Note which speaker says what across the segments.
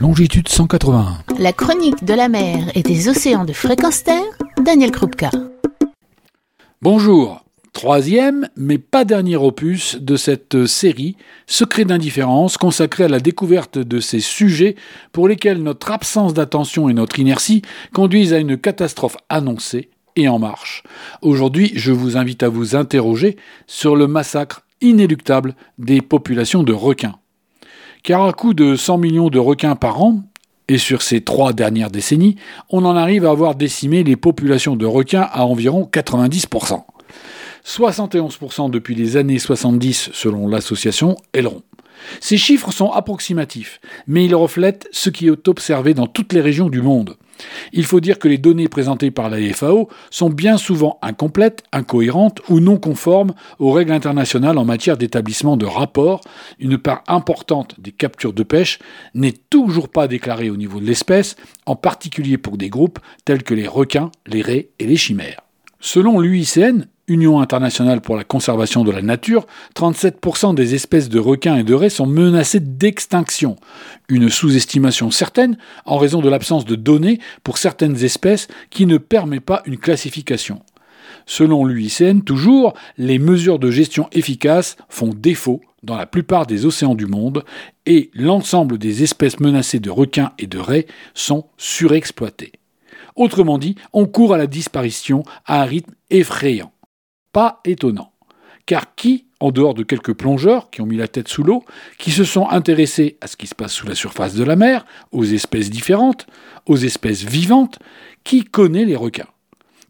Speaker 1: longitude 181.
Speaker 2: La chronique de la mer et des océans de fréquence terre, Daniel Krupka.
Speaker 1: Bonjour, troisième mais pas dernier opus de cette série Secret d'indifférence consacrée à la découverte de ces sujets pour lesquels notre absence d'attention et notre inertie conduisent à une catastrophe annoncée et en marche. Aujourd'hui, je vous invite à vous interroger sur le massacre inéluctable des populations de requins. Car à coup de 100 millions de requins par an, et sur ces trois dernières décennies, on en arrive à avoir décimé les populations de requins à environ 90%. 71% depuis les années 70 selon l'association Aileron. Ces chiffres sont approximatifs, mais ils reflètent ce qui est observé dans toutes les régions du monde. Il faut dire que les données présentées par la FAO sont bien souvent incomplètes, incohérentes ou non conformes aux règles internationales en matière d'établissement de rapports. Une part importante des captures de pêche n'est toujours pas déclarée au niveau de l'espèce, en particulier pour des groupes tels que les requins, les raies et les chimères. Selon l'UICN, Union internationale pour la conservation de la nature, 37% des espèces de requins et de raies sont menacées d'extinction. Une sous-estimation certaine en raison de l'absence de données pour certaines espèces qui ne permet pas une classification. Selon l'UICN, toujours, les mesures de gestion efficaces font défaut dans la plupart des océans du monde et l'ensemble des espèces menacées de requins et de raies sont surexploitées. Autrement dit, on court à la disparition à un rythme effrayant. Pas étonnant. Car qui, en dehors de quelques plongeurs qui ont mis la tête sous l'eau, qui se sont intéressés à ce qui se passe sous la surface de la mer, aux espèces différentes, aux espèces vivantes, qui connaît les requins?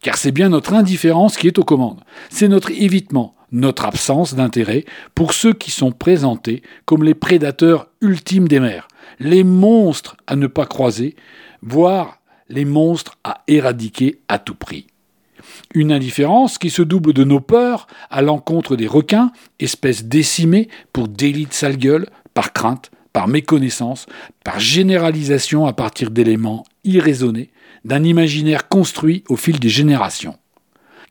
Speaker 1: Car c'est bien notre indifférence qui est aux commandes. C'est notre évitement, notre absence d'intérêt pour ceux qui sont présentés comme les prédateurs ultimes des mers, les monstres à ne pas croiser, voire les monstres à éradiquer à tout prix. Une indifférence qui se double de nos peurs à l'encontre des requins, espèces décimées pour délit de sale gueule, par crainte, par méconnaissance, par généralisation à partir d'éléments irraisonnés, d'un imaginaire construit au fil des générations.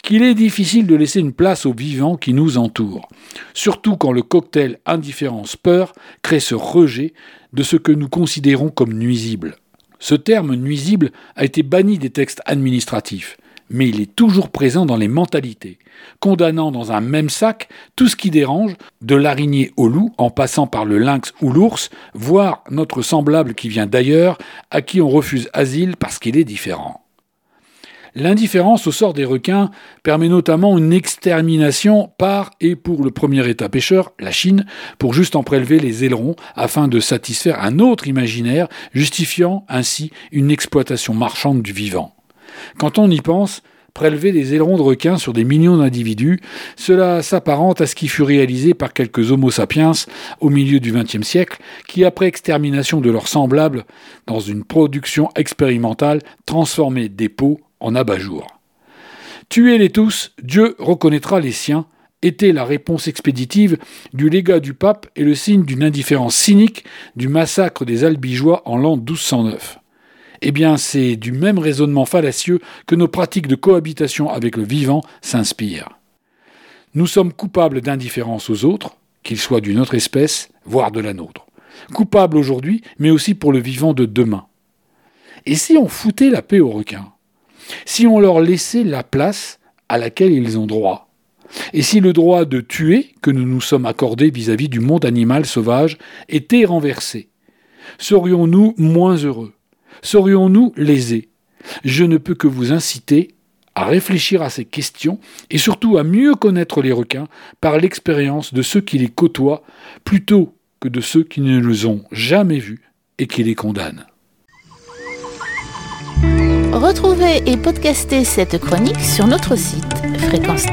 Speaker 1: Qu'il est difficile de laisser une place aux vivants qui nous entourent, surtout quand le cocktail indifférence-peur crée ce rejet de ce que nous considérons comme nuisible. Ce terme nuisible a été banni des textes administratifs mais il est toujours présent dans les mentalités, condamnant dans un même sac tout ce qui dérange, de l'araignée au loup en passant par le lynx ou l'ours, voire notre semblable qui vient d'ailleurs, à qui on refuse asile parce qu'il est différent. L'indifférence au sort des requins permet notamment une extermination par et pour le premier État pêcheur, la Chine, pour juste en prélever les ailerons afin de satisfaire un autre imaginaire, justifiant ainsi une exploitation marchande du vivant. Quand on y pense, prélever des ailerons de requins sur des millions d'individus, cela s'apparente à ce qui fut réalisé par quelques Homo sapiens au milieu du XXe siècle, qui, après extermination de leurs semblables dans une production expérimentale, transformaient des peaux en abat-jours. Tuez-les tous, Dieu reconnaîtra les siens, était la réponse expéditive du légat du pape et le signe d'une indifférence cynique du massacre des Albigeois en l'an 1209 eh bien c'est du même raisonnement fallacieux que nos pratiques de cohabitation avec le vivant s'inspirent. Nous sommes coupables d'indifférence aux autres, qu'ils soient d'une autre espèce, voire de la nôtre. Coupables aujourd'hui, mais aussi pour le vivant de demain. Et si on foutait la paix aux requins? Si on leur laissait la place à laquelle ils ont droit. Et si le droit de tuer que nous nous sommes accordés vis-à-vis -vis du monde animal sauvage était renversé Serions-nous moins heureux? Serions-nous lésés? Je ne peux que vous inciter à réfléchir à ces questions et surtout à mieux connaître les requins par l'expérience de ceux qui les côtoient plutôt que de ceux qui ne les ont jamais vus et qui les condamnent.
Speaker 2: Retrouvez et podcastez cette chronique sur notre site fréquence